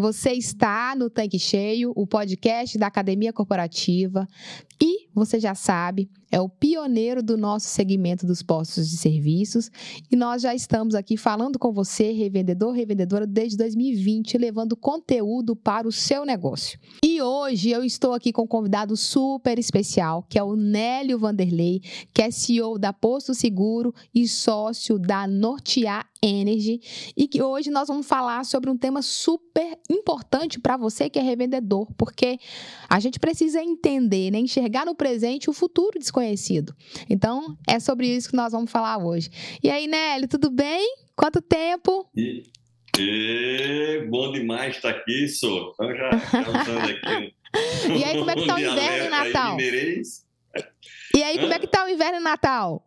Você está no Tanque Cheio, o podcast da Academia Corporativa. E você já sabe, é o pioneiro do nosso segmento dos postos de serviços. E nós já estamos aqui falando com você, revendedor, revendedora, desde 2020, levando conteúdo para o seu negócio. E hoje eu estou aqui com um convidado super especial, que é o Nélio Vanderlei, que é CEO da Posto Seguro e sócio da Nortear Energy. E que hoje nós vamos falar sobre um tema super importante para você que é revendedor, porque a gente precisa entender, né, enxergar no presente o futuro desconhecido. Então, é sobre isso que nós vamos falar hoje. E aí, Nelly, tudo bem? Quanto tempo? E, e bom demais estar aqui, sou. Então já aqui. e aí, como é que tá o inverno e Natal? E aí, como é que tá o inverno e Natal?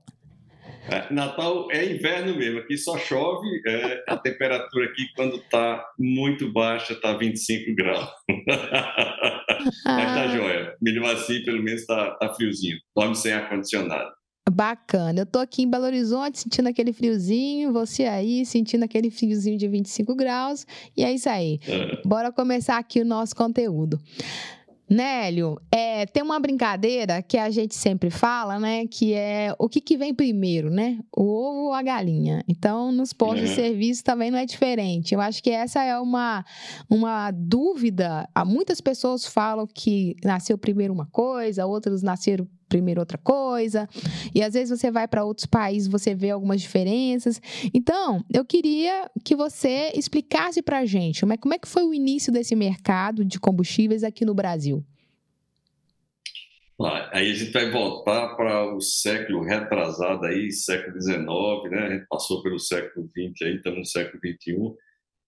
É, Natal é inverno mesmo, aqui só chove, é, a temperatura aqui quando está muito baixa está 25 graus. Mas tá ah. joia, mesmo assim pelo menos está tá friozinho, dorme sem ar-condicionado. Bacana, eu tô aqui em Belo Horizonte sentindo aquele friozinho, você aí sentindo aquele friozinho de 25 graus, e é isso aí. É. Bora começar aqui o nosso conteúdo. Nélio, é, tem uma brincadeira que a gente sempre fala, né? Que é o que, que vem primeiro, né? O ovo ou a galinha. Então, nos postos de serviço também não é diferente. Eu acho que essa é uma, uma dúvida. Muitas pessoas falam que nasceu primeiro uma coisa, outros nasceram primeiro outra coisa. E às vezes você vai para outros países, você vê algumas diferenças. Então, eu queria que você explicasse para a gente como é, como é que foi o início desse mercado de combustíveis aqui no Brasil. Aí a gente vai voltar para o século retrasado aí, século XIX, né? A gente passou pelo século XX, aí estamos no século XXI.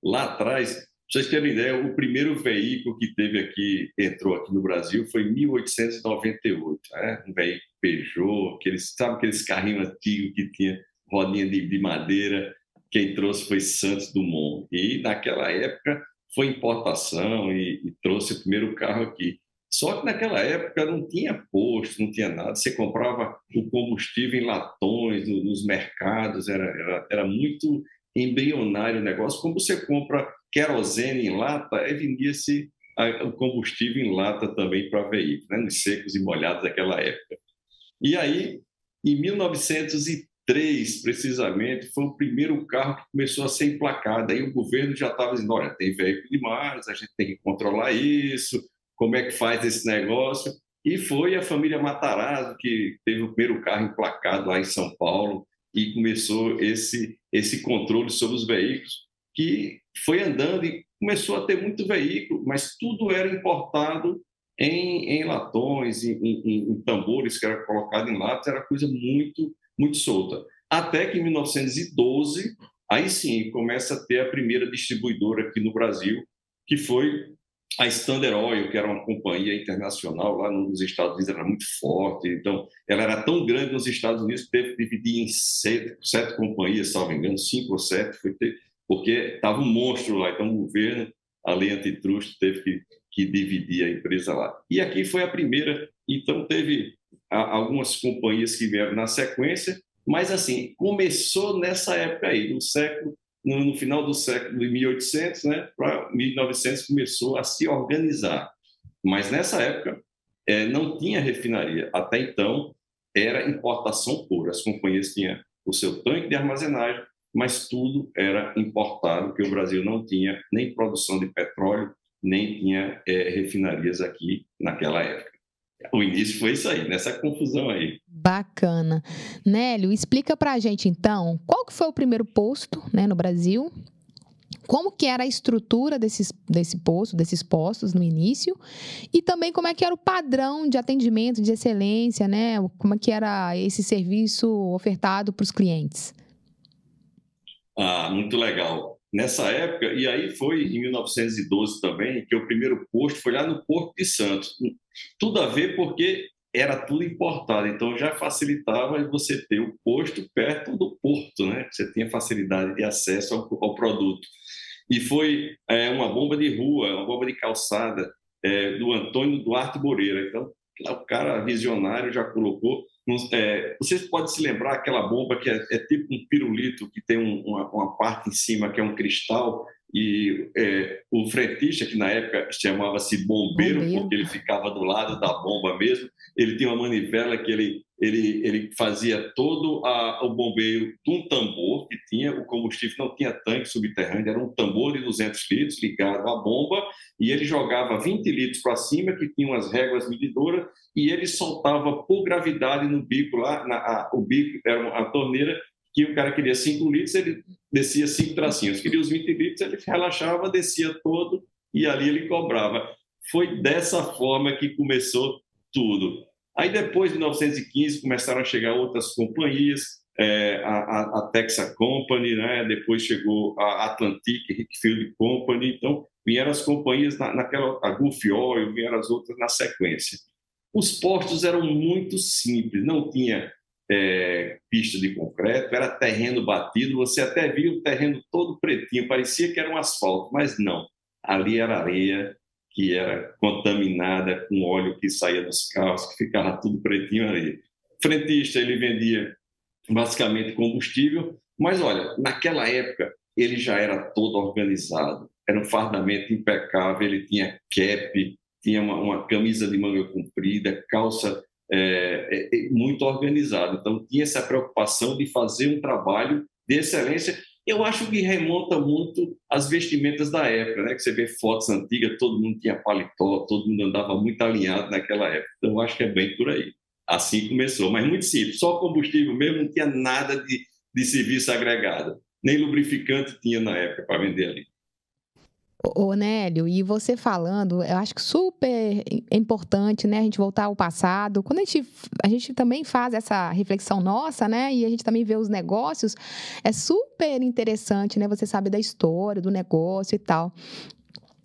Lá atrás, vocês terem ideia, o primeiro veículo que teve aqui, entrou aqui no Brasil, foi em 1898. Né? Um veículo Peugeot, aqueles, sabe aqueles carrinhos antigos que tinha rodinha de, de madeira? Quem trouxe foi Santos Dumont. E naquela época foi importação e, e trouxe o primeiro carro aqui. Só que naquela época não tinha posto, não tinha nada. Você comprava o combustível em latões, nos mercados, era, era, era muito embrionário o negócio. Como você compra querosene em lata, aí vendia-se o combustível em lata também para veículos, né, secos e molhados daquela época. E aí, em 1903, precisamente, foi o primeiro carro que começou a ser emplacado. Aí o governo já estava dizendo: olha, tem veículo demais, a gente tem que controlar isso, como é que faz esse negócio? E foi a família Matarazzo que teve o primeiro carro emplacado lá em São Paulo e começou esse, esse controle sobre os veículos que foi andando e começou a ter muito veículo, mas tudo era importado em, em latões, em, em, em, tambores que era colocado em latas, era coisa muito, muito solta. Até que em 1912, aí sim, começa a ter a primeira distribuidora aqui no Brasil, que foi a Standard Oil, que era uma companhia internacional lá nos Estados Unidos, era muito forte. Então, ela era tão grande nos Estados Unidos que teve que dividir em sete, sete companhias, salvo engano, cinco ou sete, foi ter, porque estava um monstro lá. Então, o governo, a lei antitruste, teve que, que dividir a empresa lá. E aqui foi a primeira. Então, teve algumas companhias que vieram na sequência, mas, assim, começou nessa época aí, no século no, final do século de 1800, né, para 1900 começou a se organizar. Mas nessa época é, não tinha refinaria. Até então era importação pura. As companhias tinham o seu tanque de armazenagem, mas tudo era importado, porque o Brasil não tinha nem produção de petróleo, nem tinha é, refinarias aqui naquela época. O início foi isso aí, nessa confusão aí. Bacana. Nélio, explica pra gente então, qual que foi o primeiro posto né, no Brasil? Como que era a estrutura desses, desse posto, desses postos no início? E também como é que era o padrão de atendimento, de excelência, né? Como é que era esse serviço ofertado para os clientes? Ah, muito legal. Nessa época, e aí foi em 1912 também, que o primeiro posto foi lá no Porto de Santos. Tudo a ver porque era tudo importado, então já facilitava você ter o posto perto do porto, né? Você tinha facilidade de acesso ao, ao produto. E foi é, uma bomba de rua, uma bomba de calçada é, do Antônio Duarte Moreira. Então, o cara visionário já colocou. É, vocês podem se lembrar aquela bomba que é, é tipo um pirulito que tem um, uma, uma, parte em cima que é um cristal e é, o frentista, que na época chamava-se bombeiro, bombeiro, porque ele ficava do lado da bomba mesmo, ele tinha uma manivela que ele, ele, ele fazia todo a, o bombeiro de um tambor que tinha, o combustível não tinha tanque subterrâneo, era um tambor de 200 litros ligado à bomba, e ele jogava 20 litros para cima, que tinha umas réguas medidoras, e ele soltava por gravidade no bico lá, na, a, o bico era uma torneira, que o cara queria 5 litros, ele descia cinco tracinhos. Queria os 20 litros, ele relaxava, descia todo e ali ele cobrava. Foi dessa forma que começou tudo. Aí depois de 1915 começaram a chegar outras companhias, é, a, a, Texas Company, né? depois chegou a Atlantic Hickfield Company, então vieram as companhias na, naquela, a Gulf Oil, vieram as outras na sequência. Os postos eram muito simples, não tinha é, pista de concreto, era terreno batido, você até via o terreno todo pretinho, parecia que era um asfalto, mas não. Ali era areia que era contaminada com óleo que saía dos carros, que ficava tudo pretinho ali. Frentista, ele vendia basicamente combustível, mas olha, naquela época ele já era todo organizado, era um fardamento impecável, ele tinha cap, tinha uma, uma camisa de manga comprida, calça é, é, é, muito organizado. Então, tinha essa preocupação de fazer um trabalho de excelência. Eu acho que remonta muito às vestimentas da época, né? Que você vê fotos antigas, todo mundo tinha paletó, todo mundo andava muito alinhado naquela época. Então, eu acho que é bem por aí. Assim começou, mas muito simples. Só combustível mesmo, não tinha nada de, de serviço agregado. Nem lubrificante tinha na época para vender ali. Ô, Nélio, e você falando, eu acho que super importante, né, a gente voltar ao passado. Quando a gente, a gente também faz essa reflexão nossa, né, e a gente também vê os negócios, é super interessante, né, você sabe da história do negócio e tal.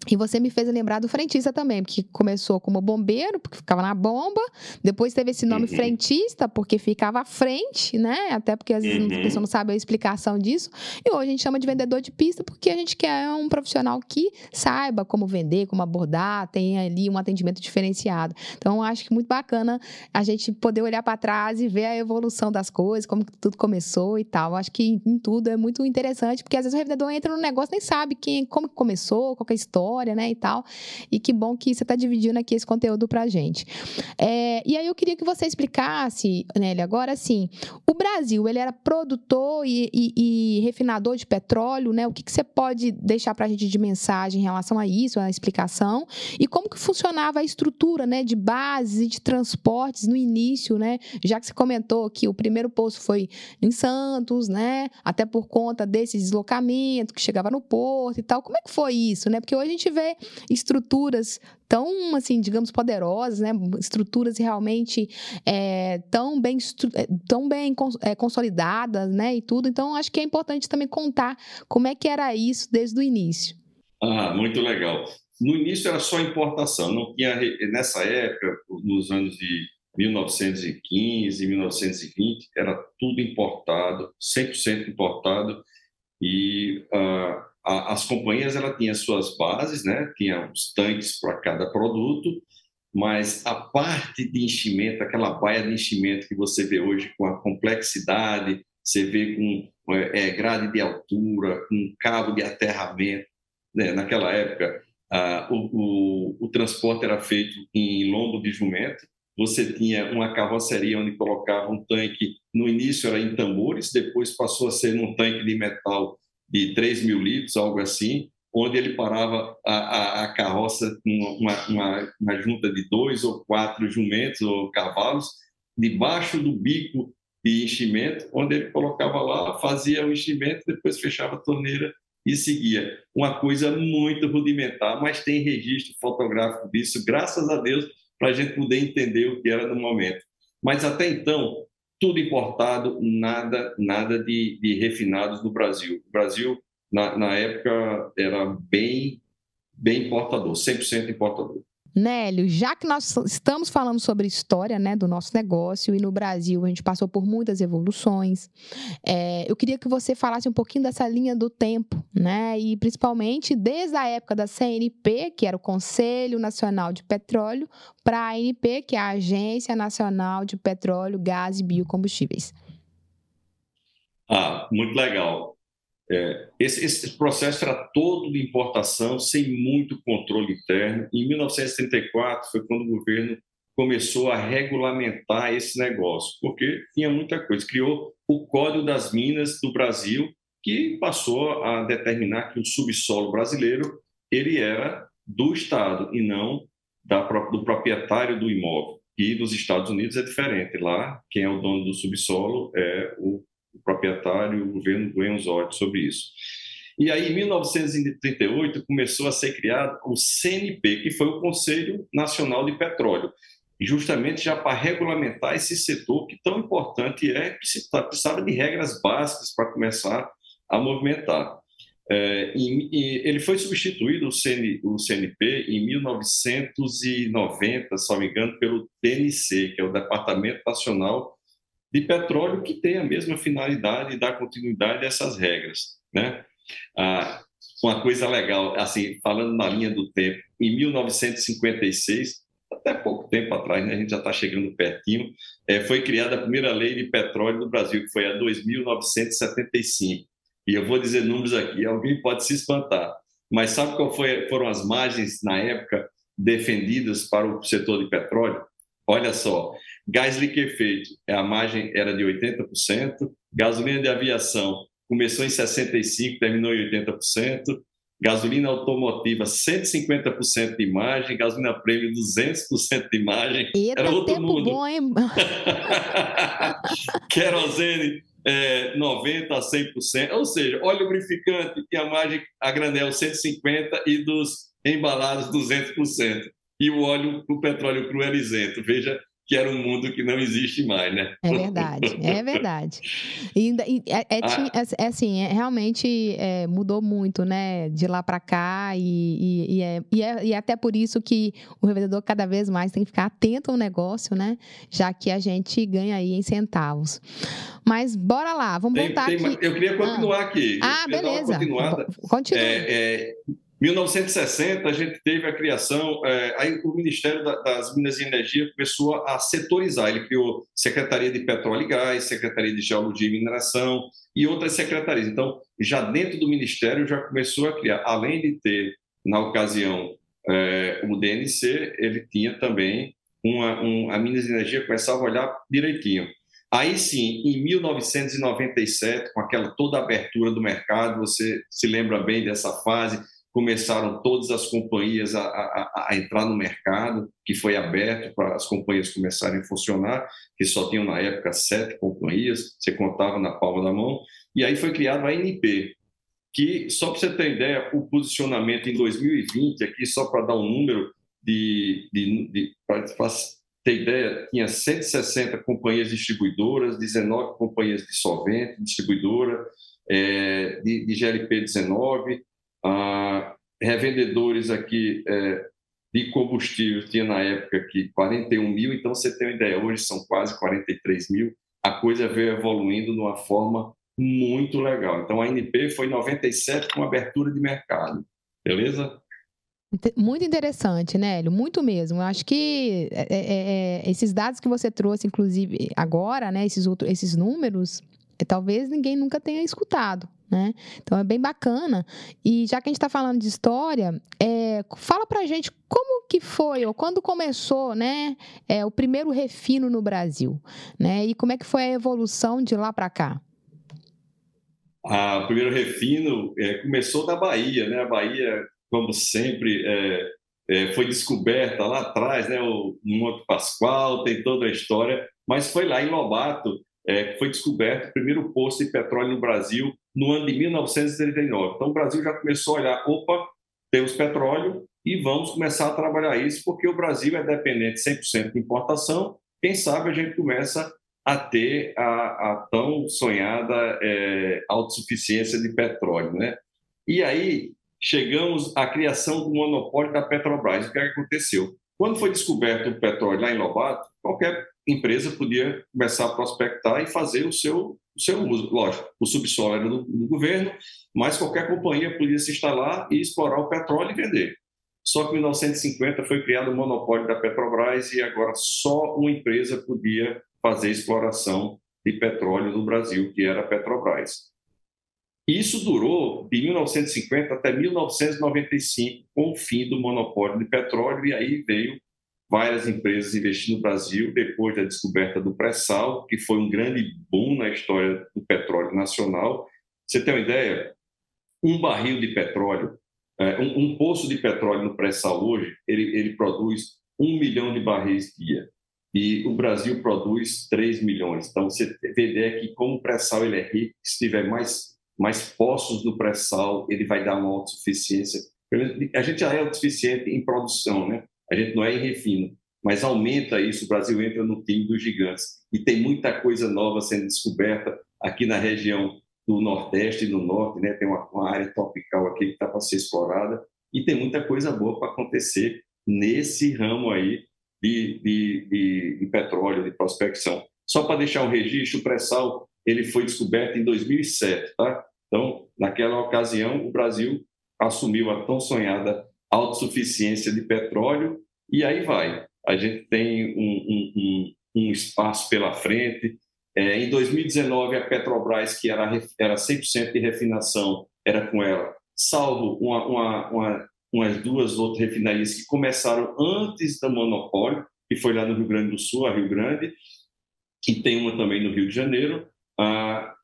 E você me fez lembrar do frentista também, porque começou como bombeiro, porque ficava na bomba, depois teve esse nome uhum. frentista, porque ficava à frente, né? Até porque às vezes uhum. a pessoa não sabe a explicação disso. E hoje a gente chama de vendedor de pista, porque a gente quer um profissional que saiba como vender, como abordar, tenha ali um atendimento diferenciado. Então, acho que muito bacana a gente poder olhar para trás e ver a evolução das coisas, como tudo começou e tal. Acho que em tudo é muito interessante, porque às vezes o revendedor entra no negócio nem sabe quem, como começou, qual é a história história, né, e tal. E que bom que você está dividindo aqui esse conteúdo para gente. É, e aí eu queria que você explicasse, Nelly, agora assim, o Brasil, ele era produtor e, e, e refinador de petróleo, né? O que, que você pode deixar para a gente de mensagem em relação a isso, a explicação? E como que funcionava a estrutura, né, de bases e de transportes no início, né? Já que você comentou que o primeiro posto foi em Santos, né? Até por conta desse deslocamento que chegava no porto e tal. Como é que foi isso, né? Porque hoje a gente gente vê estruturas tão, assim, digamos, poderosas, né? Estruturas realmente é, tão bem, é, tão bem é, consolidadas, né? E tudo. Então, acho que é importante também contar como é que era isso desde o início. Ah, muito legal. No início era só importação, não tinha nessa época, nos anos de 1915, 1920, era tudo importado, 100% importado, e uh, a, as companhias ela tinha suas bases, né? Tinha tanques para cada produto, mas a parte de enchimento, aquela baia de enchimento que você vê hoje com a complexidade, você vê com é, grade de altura, com cabo de aterramento, né? naquela época ah, o, o, o, transporte era feito em lombo de jumento, você tinha uma carroceria onde colocava um tanque, no início era em tambores, depois passou a ser num tanque de metal de 3 mil litros, algo assim, onde ele parava a, a, a carroça com uma, uma, uma, junta de dois ou quatro jumentos ou cavalos, debaixo do bico de enchimento, onde ele colocava lá, fazia o enchimento, depois fechava a torneira e seguia. Uma coisa muito rudimentar, mas tem registro fotográfico disso, graças a Deus, para a gente poder entender o que era no momento. Mas até então, tudo importado, nada, nada de, de refinados no Brasil. O Brasil, na, na época, era bem, bem importador, 100% importador. Nélio, já que nós estamos falando sobre história né, do nosso negócio e no Brasil a gente passou por muitas evoluções, é, eu queria que você falasse um pouquinho dessa linha do tempo, né? E principalmente desde a época da CNP, que era o Conselho Nacional de Petróleo, para a ANP, que é a Agência Nacional de Petróleo, Gás e Biocombustíveis. Ah, muito legal. É, esse, esse, processo era todo de importação, sem muito controle interno. Em 1934 foi quando o governo começou a regulamentar esse negócio, porque tinha muita coisa. Criou o Código das Minas do Brasil, que passou a determinar que o subsolo brasileiro ele era do Estado e não da, do proprietário do imóvel. E nos Estados Unidos é diferente. Lá, quem é o dono do subsolo é o, o proprietário, o governo os olhos sobre isso. E aí, em 1938, começou a ser criado o CNP, que foi o Conselho Nacional de Petróleo, justamente já para regulamentar esse setor que tão importante é, que precisava de regras básicas para começar a movimentar. É, e, e ele foi substituído, o, CN, o CNP, em 1990, se não me engano, pelo DNC, que é o Departamento Nacional de Petróleo, que tem a mesma finalidade de dar continuidade a essas regras. Né? Ah, uma coisa legal, assim, falando na linha do tempo, em 1956, até pouco tempo atrás, né, a gente já está chegando pertinho, é, foi criada a primeira lei de petróleo do Brasil, que foi a 2.975. E eu vou dizer números aqui, alguém pode se espantar, mas sabe qual foi, foram as margens na época defendidas para o setor de petróleo? Olha só, gás liquefeito, a margem era de 80%, gasolina de aviação começou em 65%, terminou em 80%, gasolina automotiva 150% de imagem, gasolina prêmio 200% de imagem. Eita, Era outro tempo mundo. bom, hein? Querosene é, 90% a 100%, ou seja, óleo lubrificante e a margem a granel 150% e dos embalados 200%. E o óleo, o petróleo cru era isento. Veja que era um mundo que não existe mais, né? É verdade, é verdade. E, e é, é, ah. é, é, assim, é, realmente é, mudou muito, né? De lá para cá e, e, é, e, é, até por isso que o revendedor cada vez mais tem que ficar atento ao negócio, né? Já que a gente ganha aí em centavos. Mas bora lá, vamos tem, voltar tem, aqui. Eu queria continuar ah. aqui. Ah, beleza. Continua. É, 1960, a gente teve a criação, é, aí o Ministério das Minas e Energia começou a setorizar. Ele criou Secretaria de Petróleo e Gás, Secretaria de Geologia e Mineração e outras secretarias. Então, já dentro do Ministério, já começou a criar, além de ter, na ocasião, é, o DNC, ele tinha também uma, um, a Minas e Energia começava a olhar direitinho. Aí sim, em 1997, com aquela toda abertura do mercado, você se lembra bem dessa fase, começaram todas as companhias a, a, a, entrar no mercado, que foi aberto para as companhias começarem a funcionar, que só tinham na época sete companhias, você contava na palma da mão, e aí foi criada a ANP, que, só para você ter ideia, o posicionamento em 2020, aqui só para dar um número de, de, de para ter ideia, tinha 160 companhias distribuidoras, 19 companhias de solvente, distribuidora, é, de, de GLP 19, ah, revendedores aqui é, de combustível tinha na época aqui 41 mil, então você tem uma ideia, hoje são quase 43 mil. A coisa veio evoluindo de uma forma muito legal. Então a NP foi 97 com abertura de mercado, beleza? Muito interessante, né, Hélio? Muito mesmo. Eu acho que é, é, é, esses dados que você trouxe, inclusive agora, né, esses, outros, esses números, é, talvez ninguém nunca tenha escutado, né? Então é bem bacana. E já que a gente está falando de história, é, fala para gente como que foi ou quando começou, né, é, o primeiro refino no Brasil, né? E como é que foi a evolução de lá para cá? Ah, o primeiro refino é, começou da Bahia, né? A Bahia, como sempre, é, é, foi descoberta lá atrás, né? O Monte Pascoal tem toda a história, mas foi lá em Lobato é, foi descoberto o primeiro poço de petróleo no Brasil no ano de 1939. Então, o Brasil já começou a olhar: opa, temos petróleo e vamos começar a trabalhar isso, porque o Brasil é dependente 100% de importação. Quem sabe a gente começa a ter a, a tão sonhada é, autossuficiência de petróleo. Né? E aí chegamos à criação do monopólio da Petrobras. O que, é aconteceu? Quando foi descoberto o petróleo lá em Lobato, qualquer empresa podia começar a prospectar e fazer o seu, o seu uso. Lógico, o subsolo era do, do governo, mas qualquer companhia podia se instalar e explorar o petróleo e vender. Só que em 1950 foi criado o monopólio da Petrobras e agora só uma empresa podia fazer exploração de petróleo no Brasil, que era a Petrobras. Isso durou de 1950 até 1995, com o fim do monopólio de petróleo, e aí veio várias empresas investindo no Brasil depois da descoberta do pré-sal, que foi um grande boom na história do petróleo nacional. Você tem uma ideia? Um barril de petróleo, é, um, poço de petróleo no pré-sal hoje, ele, ele produz um milhão de barris dia. E o Brasil produz 3 milhões. Então, você vê ideia que, como o pré-sal ele é rico, se tiver mais, mais poços do pré-sal, ele vai dar uma autossuficiência. A gente já é autossuficiente em produção, né? A gente não é em refino, mas aumenta isso. O Brasil entra no time dos gigantes. E tem muita coisa nova sendo descoberta aqui na região do Nordeste e do Norte, né? Tem uma, uma área tropical aqui que está para ser explorada. E tem muita coisa boa para acontecer nesse ramo aí de, de, de, de petróleo, de prospecção. Só para deixar um registro, o pré-sal ele foi descoberto em 2007, tá? Então, naquela ocasião, o Brasil assumiu a tão sonhada autossuficiência de petróleo e aí vai. A gente tem um, um, um, espaço pela frente. É, em 2019, a Petrobras, que era, era 100% de refinação, era com ela, salvo uma, uma, uma umas duas outras refinarias que começaram antes do monopólio, que foi lá no Rio Grande do Sul, a Rio Grande, e tem uma também no Rio de Janeiro. A,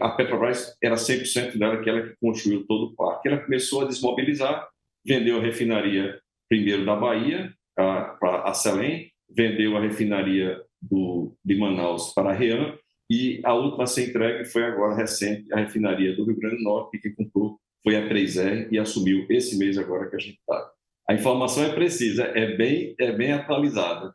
a Petrobras era 100% dela, aquela que construiu todo o parque. Ela começou a desmobilizar, vendeu a refinaria primeiro da Bahia para a Selem, vendeu a refinaria do, de Manaus para a Rean, e a última a ser entregue foi agora recente, a refinaria do Rio Grande do Norte, que comprou foi a 3R e assumiu esse mês agora que a gente está. A informação é precisa, é bem, é bem atualizada.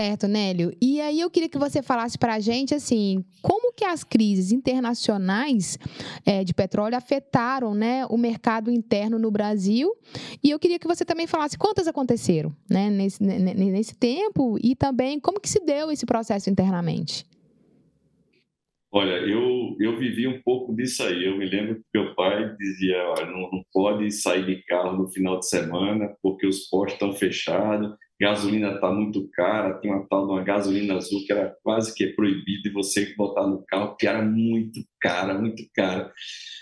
Certo, Nélio. E aí eu queria que você falasse para a gente, assim, como que as crises internacionais é, de petróleo afetaram né, o mercado interno no Brasil. E eu queria que você também falasse quantas aconteceram né, nesse, nesse tempo e também como que se deu esse processo internamente. Olha, eu, eu vivi um pouco disso aí. Eu me lembro que meu pai dizia: não, não pode sair de carro no final de semana porque os postos estão fechados, gasolina está muito cara. Tinha uma tal de uma gasolina azul que era quase que proibido de você botar no carro, que era muito cara, muito cara.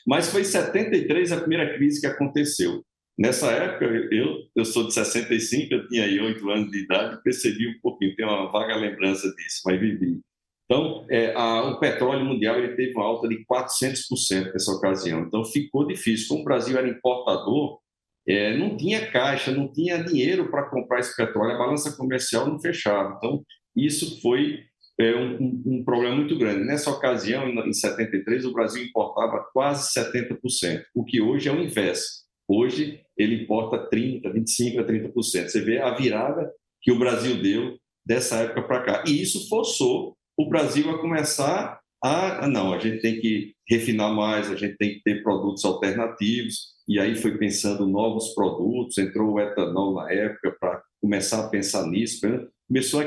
Mas foi em 73 a primeira crise que aconteceu. Nessa época, eu, eu sou de 65, eu tinha aí 8 anos de idade, percebi um pouquinho, tenho uma vaga lembrança disso, mas vivi. Então, é, a, o petróleo mundial ele teve uma alta de 400% nessa ocasião. Então, ficou difícil. Como o Brasil era importador, é, não tinha caixa, não tinha dinheiro para comprar esse petróleo, a balança comercial não fechava. Então, isso foi é, um, um, problema muito grande. Nessa ocasião, em 73, o Brasil importava quase 70%, o que hoje é o inverso. Hoje, ele importa 30%, 25% a 30%. Você vê a virada que o Brasil deu dessa época para cá. E isso forçou o Brasil a começar a, não, a gente tem que refinar mais, a gente tem que ter produtos alternativos, e aí foi pensando novos produtos, entrou o etanol na época para começar a pensar nisso, né? começou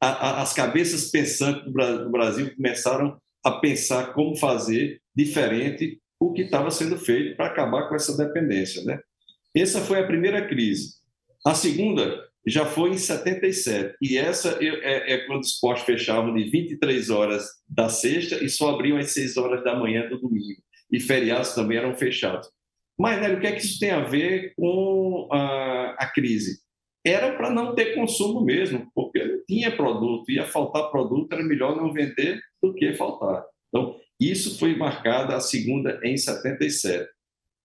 a, a, as cabeças pensantes do Brasil começaram a pensar como fazer diferente o que estava sendo feito para acabar com essa dependência, né? Essa foi a primeira crise. A segunda já foi em 77. E essa é, é quando os postos fechavam de 23 horas da sexta e só abriam às 6 horas da manhã do domingo. E feriados também eram fechados. Mas, o que é que isso tem a ver com a, a crise? Era para não ter consumo mesmo, porque não tinha produto, ia faltar produto, era melhor não vender do que faltar. Então, isso foi marcada a segunda em 77.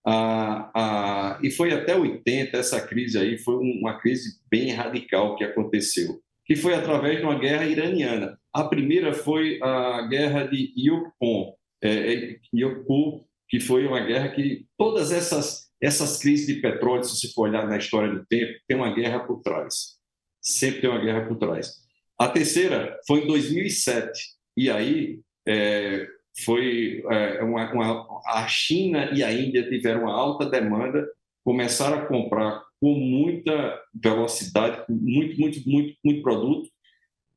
Ah, ah, e foi até 80, essa crise aí foi uma crise bem radical que aconteceu, que foi através de uma guerra iraniana. A primeira foi a guerra de Yopon, é, é que foi uma guerra que todas essas, essas crises de petróleo, se você for olhar na história do tempo, tem uma guerra por trás. Sempre tem uma guerra por trás. A terceira foi em 2007, e aí é, foi é, uma, uma, a China e a Índia tiveram uma alta demanda, começaram a comprar com muita velocidade, muito, muito, muito, muito produto.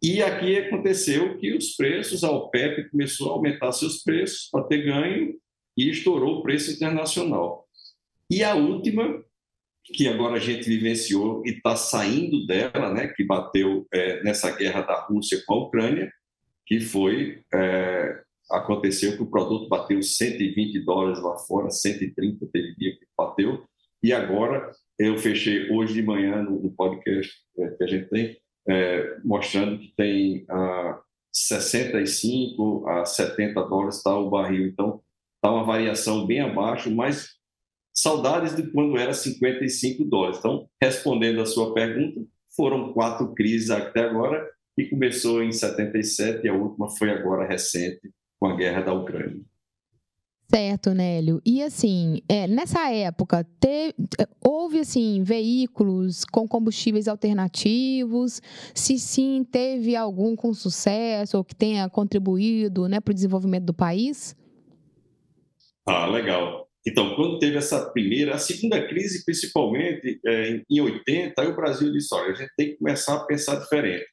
E aqui aconteceu que os preços, a OPEP começou a aumentar seus preços para ter ganho e estourou o preço internacional. E a última, que agora a gente vivenciou e está saindo dela, né, que bateu é, nessa guerra da Rússia com a Ucrânia, que foi é, aconteceu que o produto bateu 120 dólares lá fora, 130 teve dia que bateu, e agora eu fechei hoje de manhã no, no podcast é, que a gente tem, é, mostrando que tem ah, 65 a 70 dólares está o barril. Então, está uma variação bem abaixo, mas saudades de quando era 55 dólares. Então, respondendo a sua pergunta, foram quatro crises até agora, e começou em 77 e a última foi agora recente, com a guerra da Ucrânia. Certo, Nélio. E assim, é, nessa época, teve, houve assim veículos com combustíveis alternativos? Se sim, teve algum com sucesso ou que tenha contribuído né, para o desenvolvimento do país? Ah, legal. Então, quando teve essa primeira, a segunda crise, principalmente é, em 80, aí o Brasil disse: olha, a gente tem que começar a pensar diferente.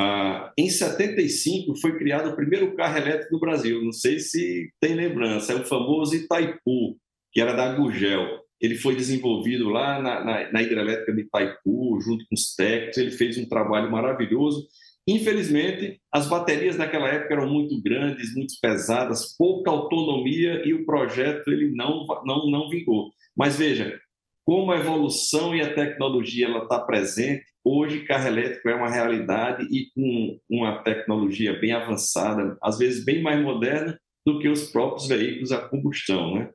Ah, em 75 foi criado o primeiro carro elétrico do Brasil. Não sei se tem lembrança, é o famoso Itaipu, que era da Gugel. Ele foi desenvolvido lá na, na, na hidrelétrica de Itaipu, junto com os técnicos. Ele fez um trabalho maravilhoso. Infelizmente, as baterias naquela época eram muito grandes, muito pesadas, pouca autonomia e o projeto ele não não não vingou. Mas veja, como a evolução e a tecnologia ela está presente, Hoje, carro elétrico é uma realidade e com uma tecnologia bem avançada, às vezes bem mais moderna do que os próprios veículos a combustão, né?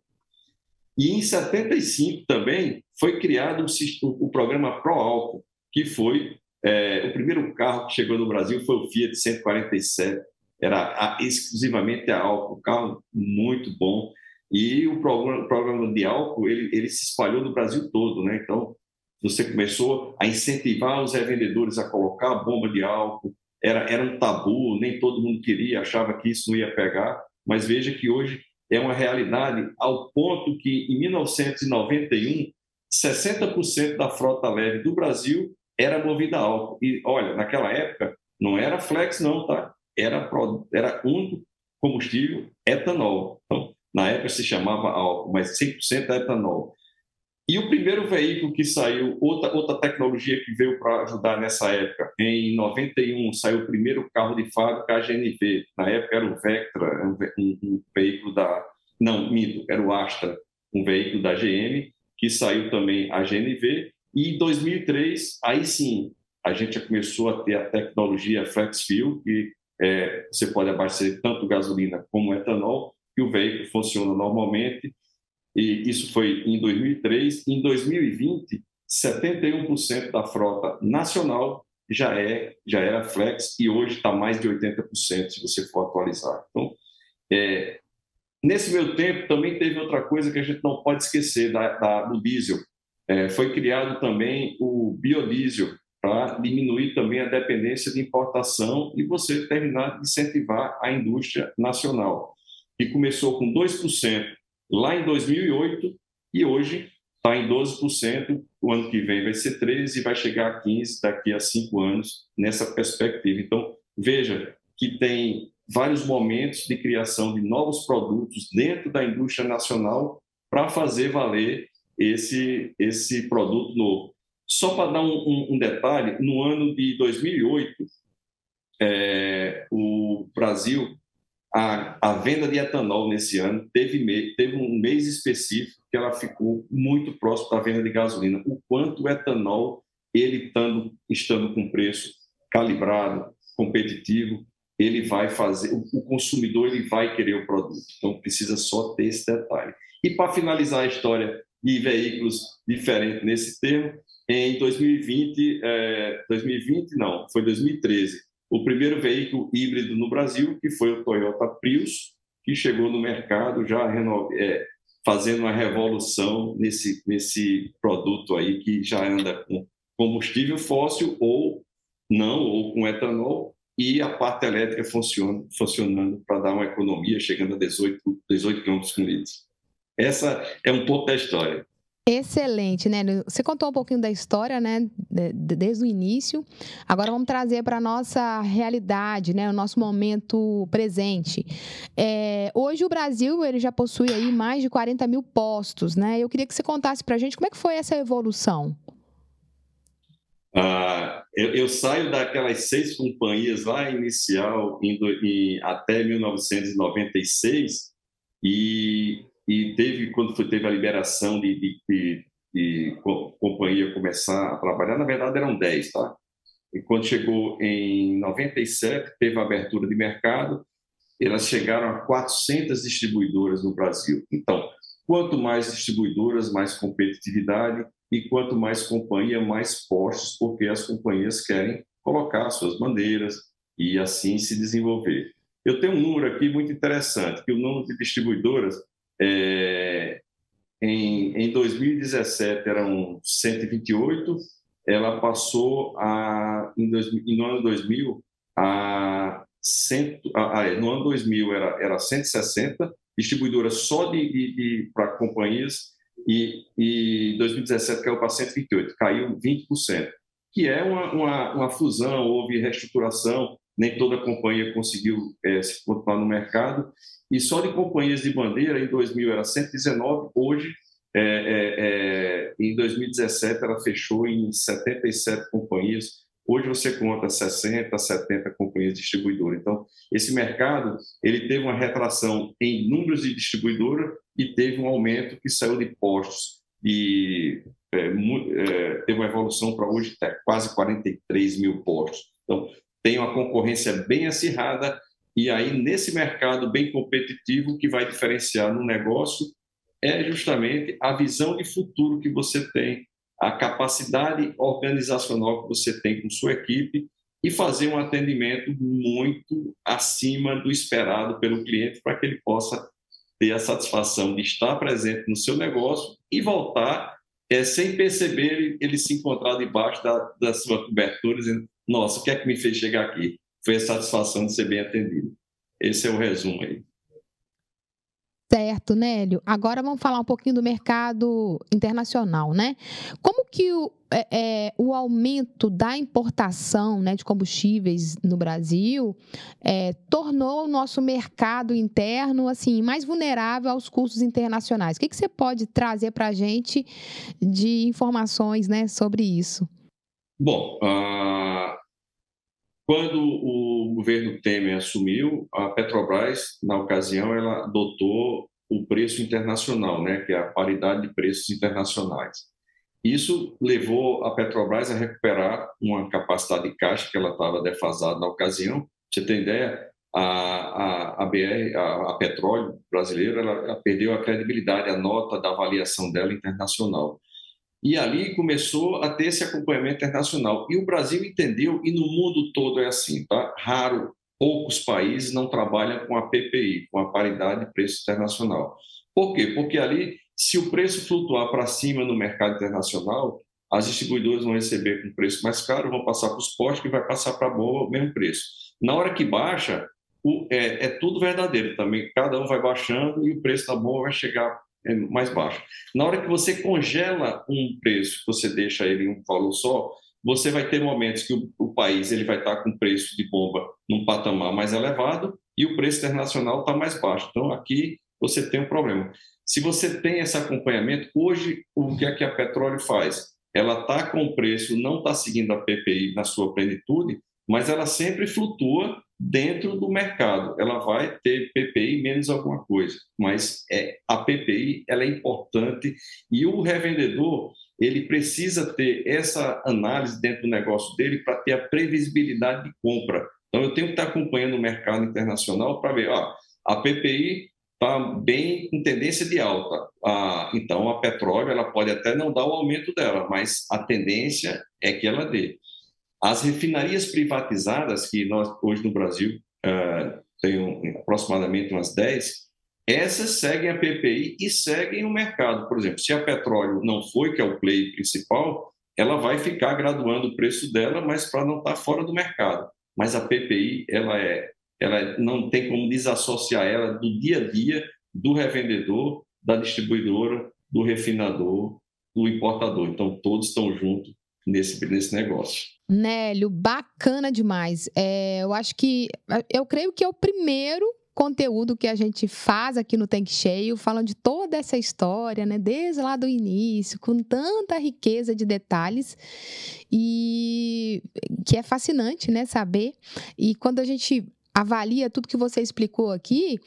E em 75 também foi criado o, o programa Pro Álcool, que foi é, o primeiro carro que chegou no Brasil foi o Fiat 147, era exclusivamente a álcool, carro muito bom. E o programa, programa de álcool ele, ele se espalhou no Brasil todo, né? Então você começou a incentivar os revendedores a colocar a bomba de álcool, era, era um tabu, nem todo mundo queria, achava que isso não ia pegar, mas veja que hoje é uma realidade ao ponto que, em 1991, 60% da frota leve do Brasil era movida a álcool. E, olha, naquela época, não era flex não, tá? Era, era único combustível etanol. Então, na época se chamava álcool, mas 100% é etanol. E o primeiro veículo que saiu, outra, outra tecnologia que veio para ajudar nessa época, em 91 saiu o primeiro carro de fábrica, a GNV. Na época era o Vectra, um, um, um veículo da. Não, minto, era o Astra, um veículo da GM, que saiu também a GNV. E em 2003, aí sim, a gente começou a ter a tecnologia Flex Fuel, que é, você pode abastecer tanto gasolina como etanol, e o veículo funciona normalmente e isso foi em 2003. Em 2020, 71% da frota nacional já é já era flex e hoje está mais de 80% se você for atualizar. Então, é, nesse meu tempo também teve outra coisa que a gente não pode esquecer da, da do diesel. É, foi criado também o biodiesel para diminuir também a dependência de importação e você terminar de incentivar a indústria nacional, que começou com 2% lá em 2008 e hoje está em 12%. O ano que vem vai ser 13% e vai chegar a 15% daqui a cinco anos nessa perspectiva. Então, veja que tem vários momentos de criação de novos produtos dentro da indústria nacional para fazer valer esse, esse produto novo. Só para dar um, um, um, detalhe, no ano de 2008, é, o Brasil a, a venda de etanol nesse ano teve, me, teve um mês específico que ela ficou muito próximo da venda de gasolina. O quanto o etanol, ele estando, estando com preço calibrado, competitivo, ele vai fazer, o, consumidor ele vai querer o produto. Então precisa só ter esse detalhe. E para finalizar a história de veículos diferentes nesse termo, em 2020, é, 2020 não, foi 2013, o primeiro veículo híbrido no Brasil, que foi o Toyota Prius, que chegou no mercado já é, fazendo uma revolução nesse, nesse produto aí que já anda com combustível fóssil ou não, ou com etanol, e a parte elétrica funciona, funcionando para dar uma economia, chegando a 18, 18 km por litro. Essa é um pouco da história. Excelente, né? Você contou um pouquinho da história, né? Desde o início. Agora vamos trazer para a nossa realidade, né? O nosso momento presente. É, hoje o Brasil ele já possui aí mais de 40 mil postos, né? Eu queria que você contasse para a gente como é que foi essa evolução. Ah, eu, eu, saio daquelas seis companhias lá inicial em, em, até 1996 e, e teve quando foi, teve a liberação de, de, de, de, companhia começar a trabalhar, na verdade eram 10, tá? E quando chegou em 97, teve a abertura de mercado, elas chegaram a 400 distribuidoras no Brasil. Então, quanto mais distribuidoras, mais competitividade, e quanto mais companhia, mais postos, porque as companhias querem colocar suas bandeiras e assim se desenvolver. Eu tenho um número aqui muito interessante, que o número de distribuidoras é, em, em 2017 eram 128, ela passou a, em, dois, no ano 2000 a, cento, a, a, no ano 2000 era, era 160 distribuidoras só de, de, de para companhias e, em 2017 caiu para 128, caiu 20%, que é uma, uma, uma fusão, houve reestruturação, nem toda companhia conseguiu é, se continuar no mercado, e só de companhias de bandeira, em 2000 era 119, hoje, é, é, é, em 2017, ela fechou em 77 companhias, Hoje você conta 60, 70 companhias distribuidoras. Então, esse mercado ele teve uma retração em números de distribuidora e teve um aumento que saiu de postos e é, é, teve uma evolução para hoje até quase 43 mil postos. Então, tem uma concorrência bem acirrada e aí nesse mercado bem competitivo que vai diferenciar no negócio é justamente a visão de futuro que você tem a capacidade organizacional que você tem com sua equipe e fazer um atendimento muito acima do esperado pelo cliente para que ele possa ter a satisfação de estar presente no seu negócio e voltar é, sem perceber ele, se encontrar debaixo da, da sua cobertura dizendo, nossa, o que é que me fez chegar aqui? Foi a satisfação de ser bem atendido. Esse é o resumo aí. Certo, Nélio. Agora vamos falar um pouquinho do mercado internacional, né? Como que o, é, é, o aumento da importação né, de combustíveis no Brasil é, tornou o nosso mercado interno assim mais vulnerável aos custos internacionais? O que, que você pode trazer para a gente de informações né, sobre isso? Bom, uh, quando o governo Temer assumiu, a Petrobras, na ocasião, ela adotou o preço internacional, né, que é a paridade de preços internacionais. Isso levou a Petrobras a recuperar uma capacidade de caixa que ela estava defasada na ocasião. Você tem ideia? A, a, a BR, a, a petróleo brasileira, ela, ela perdeu a credibilidade, a nota da avaliação dela internacional. E ali começou a ter esse acompanhamento internacional. E o Brasil entendeu, e no mundo todo é assim, tá? Raro, poucos países não trabalham com a PPI, com a paridade de preço internacional. Por quê? Porque ali, se o preço flutuar para cima no mercado internacional, as distribuidoras vão receber com preço mais caro, vão passar para os postos, que vai passar para a boa o mesmo preço. Na hora que baixa, o, é, é, tudo verdadeiro também. Cada um vai baixando e o preço da boa vai chegar é mais baixo. Na hora que você congela um preço, você deixa ele em um valor só, você vai ter momentos que o, o país ele vai estar com preço de bomba num patamar mais elevado e o preço internacional está mais baixo. Então, aqui você tem um problema. Se você tem esse acompanhamento, hoje, o que é que a petróleo faz? Ela está com o preço, não está seguindo a PPI na sua plenitude, mas ela sempre flutua dentro do mercado. Ela vai ter PPI menos alguma coisa, mas é, a PPI ela é importante e o revendedor ele precisa ter essa análise dentro do negócio dele para ter a previsibilidade de compra. Então eu tenho que estar acompanhando o mercado internacional para ver, ó, a PPI está bem em tendência de alta. Ah, então a petróleo ela pode até não dar o aumento dela, mas a tendência é que ela dê. As refinarias privatizadas, que nós hoje no Brasil uh, tem um, aproximadamente umas 10, essas seguem a PPI e seguem o mercado. Por exemplo, se a petróleo não foi, que é o play principal, ela vai ficar graduando o preço dela, mas para não estar tá fora do mercado. Mas a PPI, ela é, ela não tem como desassociar ela do dia a dia do revendedor, da distribuidora, do refinador, do importador. Então, todos estão juntos nesse, nesse negócio. Nélio, bacana demais. É, eu acho que, eu creio que é o primeiro conteúdo que a gente faz aqui no Tanque Cheio, falando de toda essa história, né, desde lá do início, com tanta riqueza de detalhes e que é fascinante, né, saber. E quando a gente avalia tudo que você explicou aqui,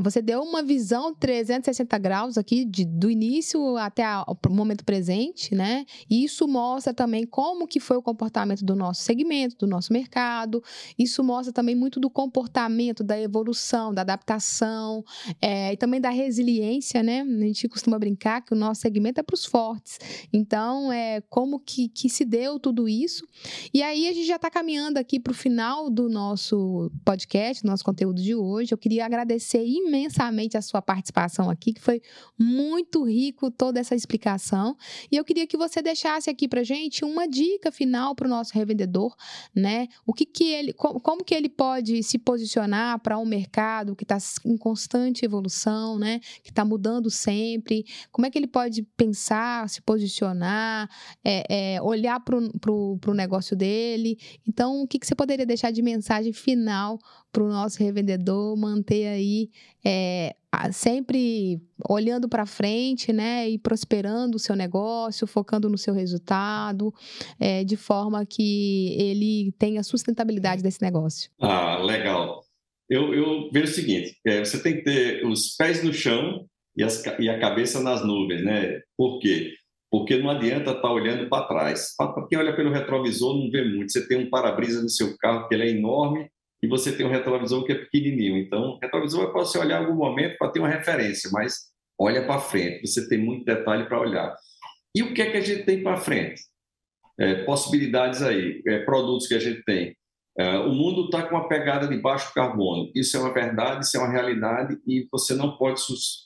você deu uma visão 360 graus aqui, de, do início até o momento presente, né? E isso mostra também como que foi o comportamento do nosso segmento, do nosso mercado. Isso mostra também muito do comportamento, da evolução, da adaptação é, e também da resiliência, né? A gente costuma brincar que o nosso segmento é para os fortes. Então, é como que, que se deu tudo isso. E aí a gente já está caminhando aqui para o final do nosso podcast podcast, nosso conteúdo de hoje. Eu queria agradecer imensamente a sua participação aqui, que foi muito rico toda essa explicação. E eu queria que você deixasse aqui para gente uma dica final para o nosso revendedor, né? O que, que ele, como que ele pode se posicionar para um mercado que está em constante evolução, né? Que está mudando sempre. Como é que ele pode pensar, se posicionar, é, é, olhar para o negócio dele? Então, o que, que você poderia deixar de mensagem final para o nosso revendedor manter aí é, sempre olhando para frente, né, e prosperando o seu negócio, focando no seu resultado, é, de forma que ele tenha sustentabilidade desse negócio. Ah, legal. Eu, eu vejo o seguinte: é, você tem que ter os pés no chão e, as, e a cabeça nas nuvens, né? Por quê? Porque não adianta estar tá olhando para trás. Quem olha pelo retrovisor não vê muito. Você tem um para-brisa no seu carro que ele é enorme e você tem um retrovisor que é pequenininho. Então, retrovisor é para você olhar algum momento para ter uma referência, mas olha para frente, você tem muito detalhe para olhar. E o que é que a gente tem para frente? É, possibilidades aí, é, produtos que a gente tem. É, o mundo está com uma pegada de baixo carbono. Isso é uma verdade, isso é uma realidade e você não pode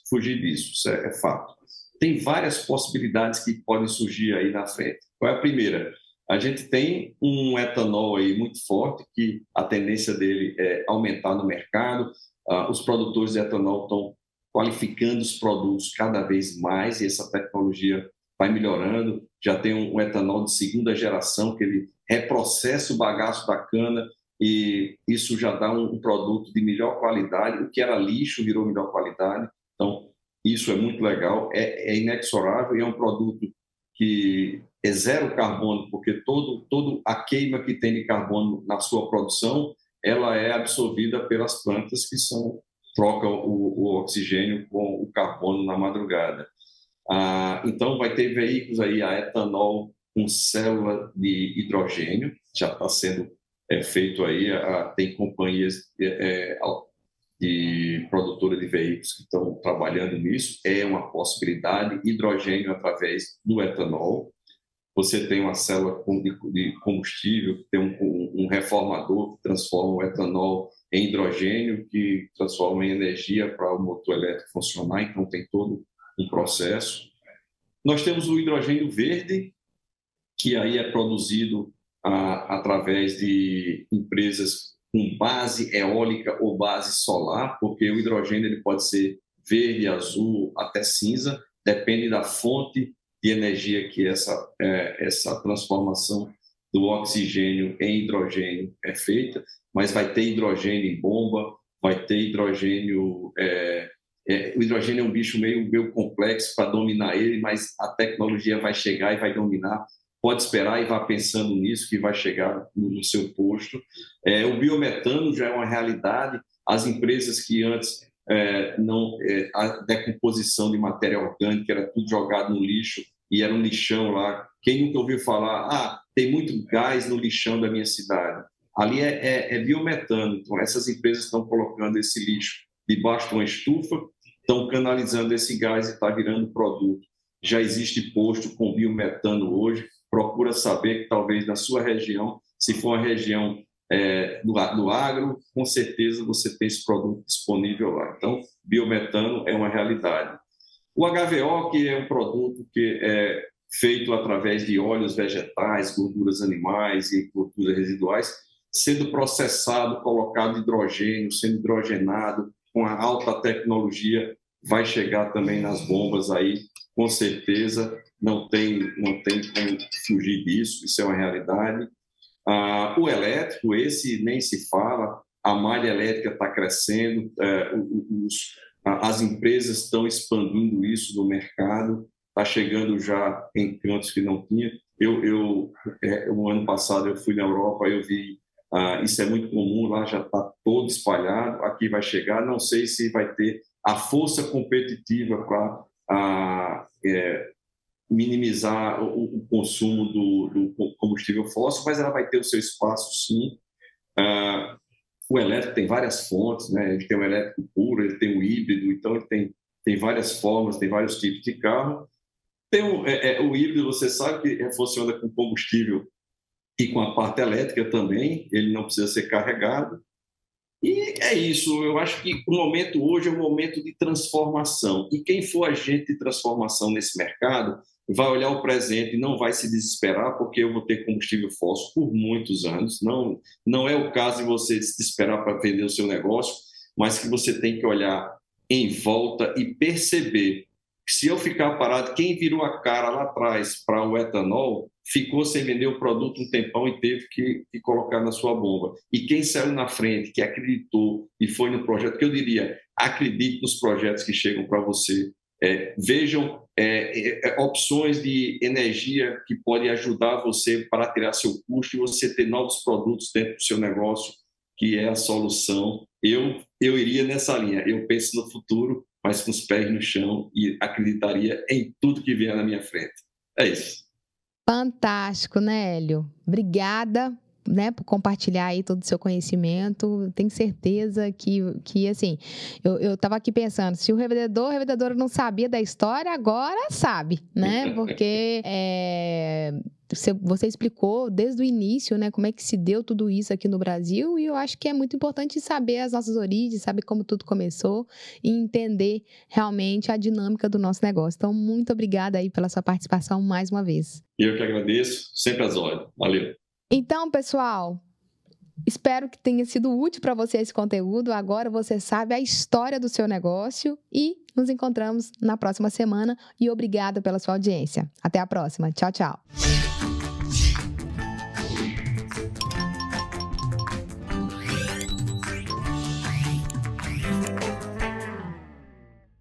fugir disso, isso é, é fato. Tem várias possibilidades que podem surgir aí na frente. Qual é a primeira? A gente tem um etanol aí muito forte, que a tendência dele é aumentar no mercado. Uh, os produtores de etanol estão qualificando os produtos cada vez mais e essa tecnologia vai melhorando. Já tem um, etanol de segunda geração que ele reprocessa o bagaço da cana e isso já dá um, um produto de melhor qualidade. O que era lixo virou melhor qualidade. Então, isso é muito legal, é, é inexorável e é um produto que é zero carbono, porque todo, todo a queima que tem de carbono na sua produção, ela é absorvida pelas plantas que são trocam o, o oxigênio com o carbono na madrugada. Ah, então, vai ter veículos aí a etanol com célula de hidrogênio, já está sendo é, feito aí, a, tem companhias é, de produtora de veículos que estão trabalhando nisso, é uma possibilidade, hidrogênio através do etanol. Você tem uma célula de combustível, tem um, um reformador que transforma o etanol em hidrogênio, que transforma em energia para o motor elétrico funcionar, então tem todo um processo. Nós temos o hidrogênio verde, que aí é produzido a, através de empresas com base eólica ou base solar, porque o hidrogênio ele pode ser verde, azul, até cinza, depende da fonte de energia que essa, é, essa transformação do oxigênio em hidrogênio é feita, mas vai ter hidrogênio em bomba, vai ter hidrogênio. É, é, o hidrogênio é um bicho meio, meio complexo para dominar ele, mas a tecnologia vai chegar e vai dominar pode esperar e vá pensando nisso, que vai chegar no seu posto. É, o biometano já é uma realidade. As empresas que antes é, não é, a decomposição de matéria orgânica era tudo jogado no lixo e era um lixão lá. Quem nunca ouviu falar? Ah, tem muito gás no lixão da minha cidade. Ali é, é, é biometano. Então essas empresas estão colocando esse lixo debaixo de uma estufa, estão canalizando esse gás e está virando produto. Já existe posto com biometano hoje procura saber talvez na sua região, se for uma região é, do, do agro, com certeza você tem esse produto disponível lá. Então, biometano é uma realidade. O HVO, que é um produto que é feito através de óleos vegetais, gorduras animais e gorduras residuais, sendo processado, colocado hidrogênio, sendo hidrogenado, com a alta tecnologia, vai chegar também nas bombas aí, com certeza, não tem, não tem como fugir disso, isso é uma realidade. Ah, o elétrico, esse nem se fala, a malha elétrica está crescendo, é, os, as empresas estão expandindo isso no mercado, está chegando já em cantos que não tinha. Eu, eu é, o ano passado eu fui na Europa, eu vi ah, isso é muito comum, lá já está todo espalhado, aqui vai chegar, não sei se vai ter a força competitiva para ah, é, minimizar o, o consumo do, do, combustível fóssil, mas ela vai ter o seu espaço sim. Ah, o elétrico tem várias fontes, né? ele tem o elétrico puro, ele tem o híbrido, então ele tem, tem várias formas, tem vários tipos de carro. Tem o, é, é, o híbrido, você sabe que funciona com combustível e com a parte elétrica também, ele não precisa ser carregado. E é isso, eu acho que o momento hoje é um momento de transformação. E quem for agente de transformação nesse mercado vai olhar o presente e não vai se desesperar porque eu vou ter combustível fóssil por muitos anos. Não, não é o caso de você se desesperar para vender o seu negócio, mas que você tem que olhar em volta e perceber que se eu ficar parado, quem virou a cara lá atrás para o etanol ficou sem vender o produto um tempão e teve que, que, colocar na sua bomba. E quem saiu na frente, que acreditou e foi no projeto, que eu diria, acredite nos projetos que chegam para você. É, vejam é, é, é, opções de energia que podem ajudar você para tirar seu custo e você ter novos produtos dentro do seu negócio, que é a solução. Eu, eu iria nessa linha. Eu penso no futuro, mas com os pés no chão e acreditaria em tudo que vier na minha frente. É isso. Fantástico, né, Hélio? Obrigada né, por compartilhar aí todo o seu conhecimento. Tenho certeza que, que assim, eu, eu tava aqui pensando, se o revendedor, o revendedor não sabia da história, agora sabe, né? Porque é, você explicou desde o início, né, como é que se deu tudo isso aqui no Brasil, e eu acho que é muito importante saber as nossas origens, saber como tudo começou e entender realmente a dinâmica do nosso negócio. Então, muito obrigada aí pela sua participação mais uma vez. Eu que agradeço, sempre às ordens. Valeu. Então, pessoal, Espero que tenha sido útil para você esse conteúdo. Agora você sabe a história do seu negócio e nos encontramos na próxima semana. E obrigada pela sua audiência. Até a próxima. Tchau, tchau.